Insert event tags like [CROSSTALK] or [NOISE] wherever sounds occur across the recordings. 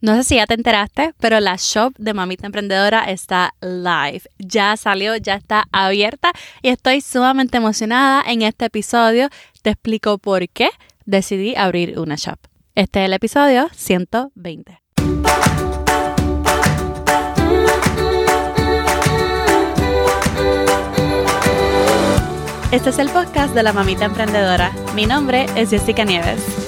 No sé si ya te enteraste, pero la shop de Mamita Emprendedora está live. Ya salió, ya está abierta y estoy sumamente emocionada. En este episodio te explico por qué decidí abrir una shop. Este es el episodio 120. Este es el podcast de la Mamita Emprendedora. Mi nombre es Jessica Nieves.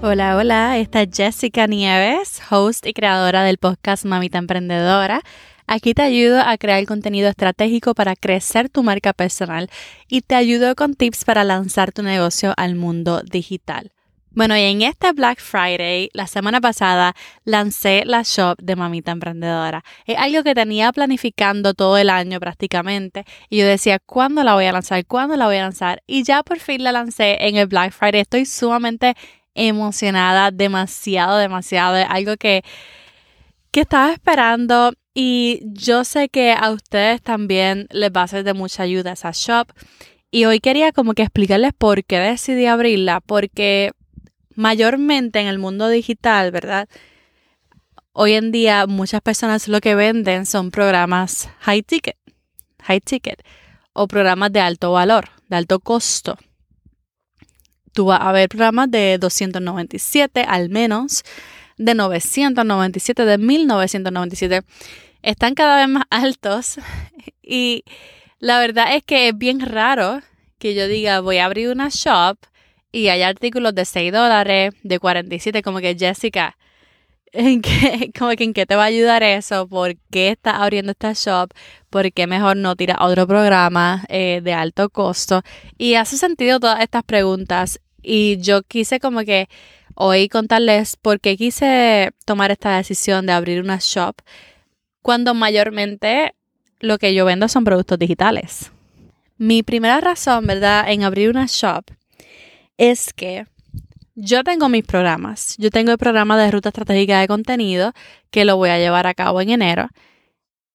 Hola, hola, esta es Jessica Nieves, host y creadora del podcast Mamita Emprendedora. Aquí te ayudo a crear contenido estratégico para crecer tu marca personal y te ayudo con tips para lanzar tu negocio al mundo digital. Bueno, y en este Black Friday, la semana pasada, lancé la shop de Mamita Emprendedora. Es algo que tenía planificando todo el año prácticamente. Y yo decía, ¿cuándo la voy a lanzar? ¿Cuándo la voy a lanzar? Y ya por fin la lancé en el Black Friday. Estoy sumamente emocionada, demasiado, demasiado. Es algo que, que estaba esperando y yo sé que a ustedes también les va a ser de mucha ayuda esa shop. Y hoy quería como que explicarles por qué decidí abrirla, porque mayormente en el mundo digital, ¿verdad? Hoy en día muchas personas lo que venden son programas high ticket, high ticket o programas de alto valor, de alto costo. Tú vas a ver programas de 297 al menos, de 997, de 1997 están cada vez más altos [LAUGHS] y la verdad es que es bien raro que yo diga voy a abrir una shop y hay artículos de 6 dólares, de 47, como que Jessica, [LAUGHS] ¿en qué, como que en qué te va a ayudar eso? ¿Por qué estás abriendo esta shop? ¿Por qué mejor no tiras otro programa eh, de alto costo? Y hace sentido todas estas preguntas y yo quise como que hoy contarles por qué quise tomar esta decisión de abrir una shop cuando mayormente lo que yo vendo son productos digitales. Mi primera razón, ¿verdad?, en abrir una shop es que yo tengo mis programas. Yo tengo el programa de ruta estratégica de contenido que lo voy a llevar a cabo en enero.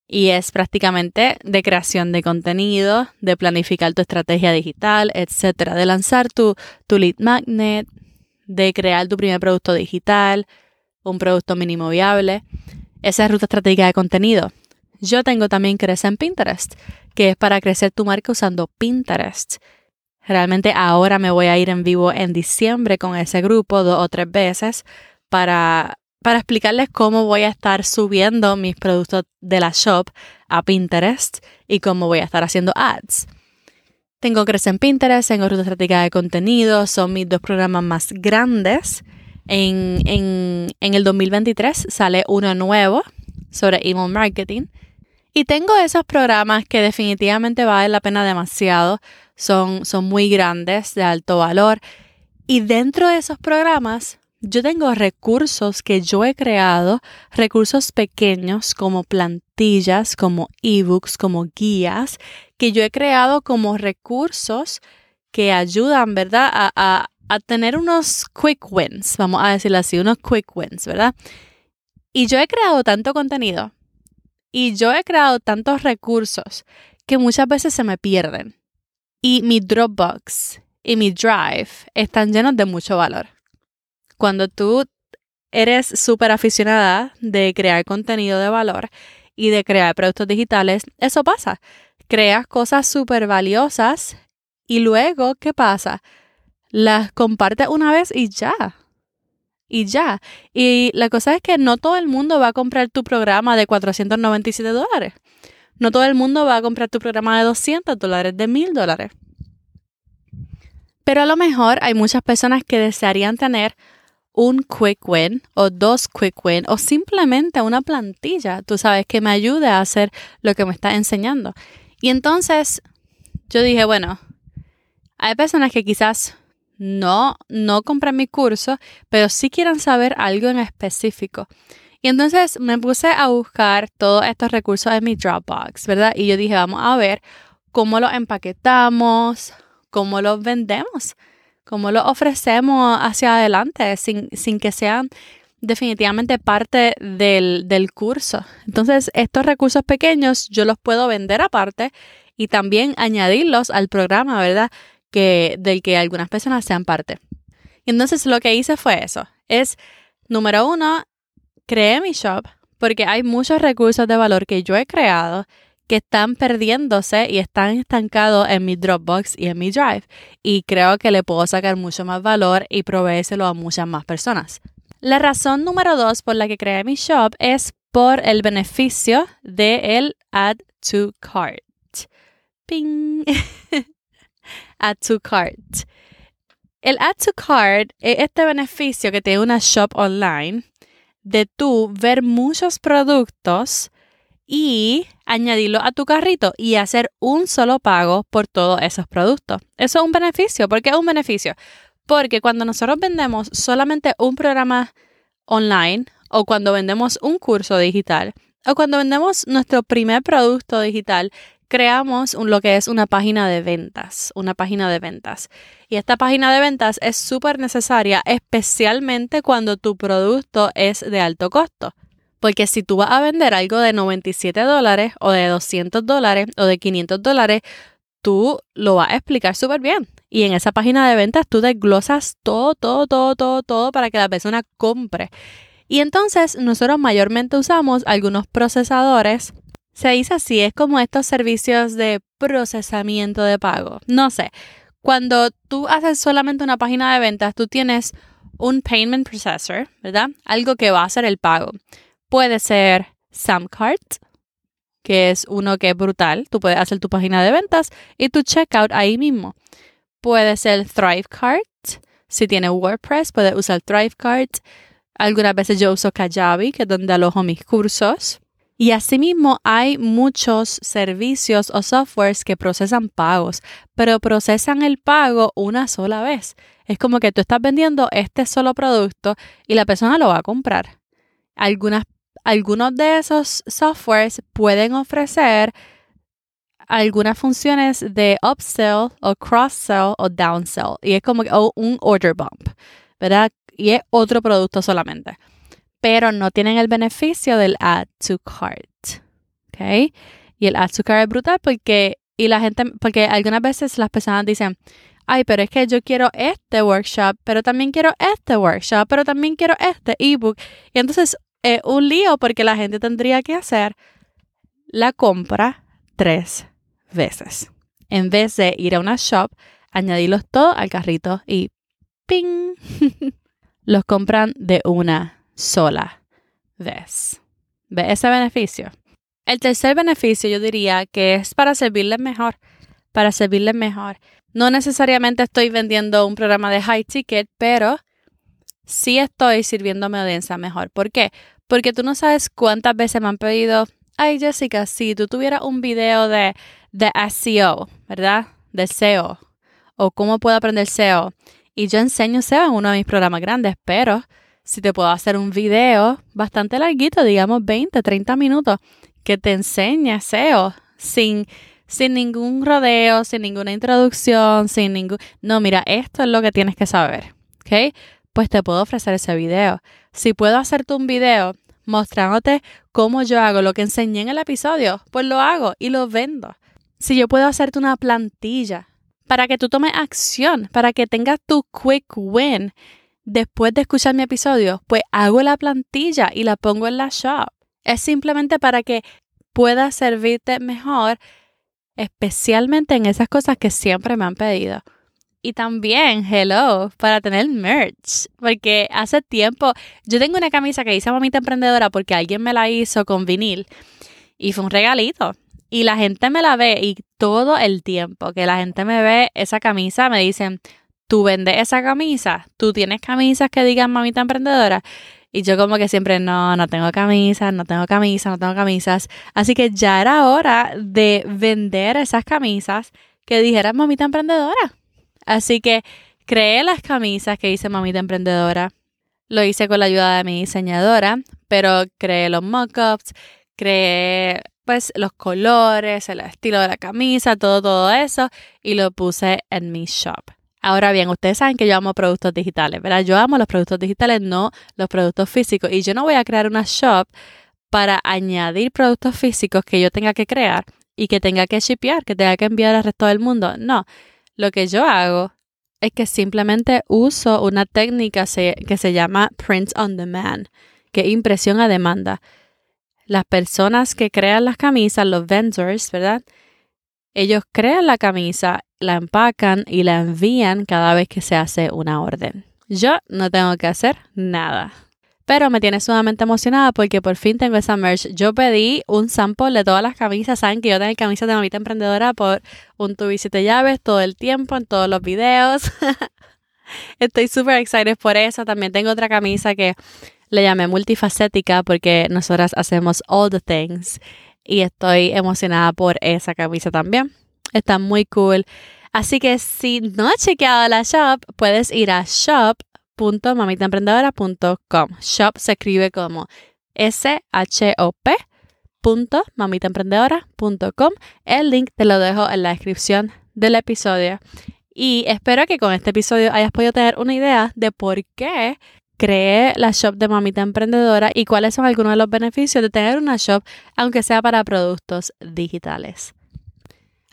Y es prácticamente de creación de contenido, de planificar tu estrategia digital, etcétera, de lanzar tu, tu lead magnet, de crear tu primer producto digital, un producto mínimo viable esa ruta estratégica de contenido. Yo tengo también Crece en Pinterest, que es para crecer tu marca usando Pinterest. Realmente ahora me voy a ir en vivo en diciembre con ese grupo dos o tres veces para, para explicarles cómo voy a estar subiendo mis productos de la shop a Pinterest y cómo voy a estar haciendo ads. Tengo Crece en Pinterest, tengo Ruta Estratégica de Contenido, son mis dos programas más grandes en, en, el 2023 sale uno nuevo sobre email marketing. Y tengo esos programas que definitivamente valen la pena demasiado. Son, son muy grandes, de alto valor. Y dentro de esos programas, yo tengo recursos que yo he creado, recursos pequeños como plantillas, como ebooks, como guías, que yo he creado como recursos que ayudan, ¿verdad?, a, a tener unos quick wins, vamos a decirlo así, unos quick wins, ¿verdad? Y yo he creado tanto contenido y yo he creado tantos recursos que muchas veces se me pierden. Y mi Dropbox y mi Drive están llenos de mucho valor. Cuando tú eres súper aficionada de crear contenido de valor y de crear productos digitales, eso pasa. Creas cosas súper valiosas y luego, ¿qué pasa? las compartes una vez y ya. Y ya. Y la cosa es que no todo el mundo va a comprar tu programa de 497 dólares. No todo el mundo va a comprar tu programa de 200 dólares, de 1000 dólares. Pero a lo mejor hay muchas personas que desearían tener un quick win o dos quick win o simplemente una plantilla, tú sabes, que me ayude a hacer lo que me estás enseñando. Y entonces yo dije, bueno, hay personas que quizás no, no compren mi curso, pero sí quieran saber algo en específico. Y entonces me puse a buscar todos estos recursos en mi Dropbox, ¿verdad? Y yo dije, vamos a ver cómo los empaquetamos, cómo los vendemos. Cómo lo ofrecemos hacia adelante sin, sin que sean definitivamente parte del, del curso. Entonces, estos recursos pequeños yo los puedo vender aparte y también añadirlos al programa, ¿verdad? Que, del que algunas personas sean parte. Entonces lo que hice fue eso. Es, número uno, creé mi shop porque hay muchos recursos de valor que yo he creado que están perdiéndose y están estancados en mi Dropbox y en mi Drive. Y creo que le puedo sacar mucho más valor y proveérselo a muchas más personas. La razón número dos por la que creé mi shop es por el beneficio de Add to Cart. Ping. [LAUGHS] add to Cart. El Add to Cart es este beneficio que tiene una shop online de tú ver muchos productos y añadirlo a tu carrito y hacer un solo pago por todos esos productos. Eso es un beneficio. ¿Por qué es un beneficio? Porque cuando nosotros vendemos solamente un programa online o cuando vendemos un curso digital o cuando vendemos nuestro primer producto digital, creamos lo que es una página de ventas, una página de ventas. Y esta página de ventas es súper necesaria, especialmente cuando tu producto es de alto costo. Porque si tú vas a vender algo de 97 dólares o de 200 dólares o de 500 dólares, tú lo vas a explicar súper bien. Y en esa página de ventas tú desglosas todo, todo, todo, todo, todo para que la persona compre. Y entonces nosotros mayormente usamos algunos procesadores se dice así, es como estos servicios de procesamiento de pago. No sé, cuando tú haces solamente una página de ventas, tú tienes un payment processor, ¿verdad? Algo que va a hacer el pago. Puede ser Samcart, que es uno que es brutal. Tú puedes hacer tu página de ventas y tu checkout ahí mismo. Puede ser ThriveCart. Si tiene WordPress, puedes usar ThriveCart. Algunas veces yo uso Kajabi, que es donde alojo mis cursos. Y asimismo hay muchos servicios o softwares que procesan pagos, pero procesan el pago una sola vez. Es como que tú estás vendiendo este solo producto y la persona lo va a comprar. Algunas, algunos de esos softwares pueden ofrecer algunas funciones de upsell o cross-sell o downsell. Y es como un order bump, ¿verdad? Y es otro producto solamente pero no tienen el beneficio del add to cart. ¿Ok? Y el add to cart es brutal porque, y la gente, porque algunas veces las personas dicen, ay, pero es que yo quiero este workshop, pero también quiero este workshop, pero también quiero este ebook. Y entonces es un lío porque la gente tendría que hacer la compra tres veces. En vez de ir a una shop, añadirlos todos al carrito y ¡ping! [LAUGHS] los compran de una sola vez. ¿Ve ese beneficio? El tercer beneficio yo diría que es para servirles mejor, para servirles mejor. No necesariamente estoy vendiendo un programa de high ticket, pero sí estoy sirviendo a mi mejor. ¿Por qué? Porque tú no sabes cuántas veces me han pedido, ay Jessica, si tú tuvieras un video de, de SEO, ¿verdad? De SEO, o cómo puedo aprender SEO. Y yo enseño SEO en uno de mis programas grandes, pero si te puedo hacer un video bastante larguito, digamos 20, 30 minutos, que te enseñe SEO sin, sin ningún rodeo, sin ninguna introducción, sin ningún... No, mira, esto es lo que tienes que saber, ¿ok? Pues te puedo ofrecer ese video. Si puedo hacerte un video mostrándote cómo yo hago lo que enseñé en el episodio, pues lo hago y lo vendo. Si yo puedo hacerte una plantilla para que tú tomes acción, para que tengas tu quick win después de escuchar mi episodio, pues hago la plantilla y la pongo en la shop. Es simplemente para que pueda servirte mejor, especialmente en esas cosas que siempre me han pedido. Y también, hello, para tener merch. Porque hace tiempo, yo tengo una camisa que hice Mamita Emprendedora porque alguien me la hizo con vinil y fue un regalito. Y la gente me la ve y todo el tiempo que la gente me ve esa camisa me dicen, tú vendes esa camisa, tú tienes camisas que digan mamita emprendedora. Y yo como que siempre, no, no tengo camisas, no tengo camisas, no tengo camisas. Así que ya era hora de vender esas camisas que dijeran mamita emprendedora. Así que creé las camisas que hice mamita emprendedora. Lo hice con la ayuda de mi diseñadora, pero creé los mockups, creé pues los colores, el estilo de la camisa, todo, todo eso, y lo puse en mi shop. Ahora bien, ustedes saben que yo amo productos digitales, ¿verdad? Yo amo los productos digitales, no los productos físicos. Y yo no voy a crear una shop para añadir productos físicos que yo tenga que crear y que tenga que shipear, que tenga que enviar al resto del mundo. No, lo que yo hago es que simplemente uso una técnica que se llama print on demand, que es impresión a demanda. Las personas que crean las camisas, los vendors, ¿verdad? Ellos crean la camisa, la empacan y la envían cada vez que se hace una orden. Yo no tengo que hacer nada. Pero me tiene sumamente emocionada porque por fin tengo esa merch. Yo pedí un sample de todas las camisas. Saben que yo tengo camisas de mamita emprendedora por un tubo y siete llaves todo el tiempo, en todos los videos. [LAUGHS] Estoy súper excited por eso. También tengo otra camisa que le llamé multifacética porque nosotras hacemos all the things. Y estoy emocionada por esa camisa también. Está muy cool. Así que si no has chequeado la shop, puedes ir a shop www.mamitaemprendedora.com. Shop se escribe como S-H-O-P mamitaemprendedora.com. El link te lo dejo en la descripción del episodio. Y espero que con este episodio hayas podido tener una idea de por qué creé la shop de Mamita Emprendedora y cuáles son algunos de los beneficios de tener una shop, aunque sea para productos digitales.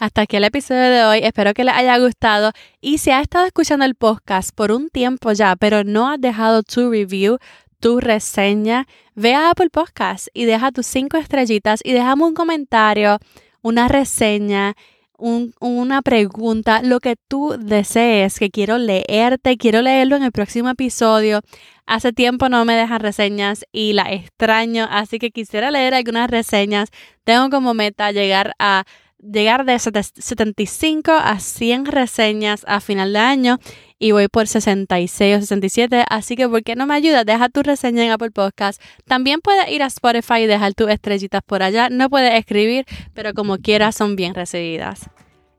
Hasta aquí el episodio de hoy. Espero que les haya gustado. Y si has estado escuchando el podcast por un tiempo ya, pero no has dejado tu review, tu reseña, ve a Apple Podcast y deja tus cinco estrellitas y déjame un comentario, una reseña, una pregunta, lo que tú desees, que quiero leerte, quiero leerlo en el próximo episodio. Hace tiempo no me dejan reseñas y la extraño, así que quisiera leer algunas reseñas. Tengo como meta llegar a llegar de 75 a 100 reseñas a final de año y voy por 66 o 67, así que ¿por qué no me ayuda? Deja tu reseña en Apple Podcast. También puedes ir a Spotify y dejar tus estrellitas por allá. No puedes escribir, pero como quieras son bien recibidas.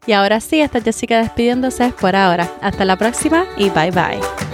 Y ahora sí, esta Jessica despidiéndose por ahora. Hasta la próxima y bye bye.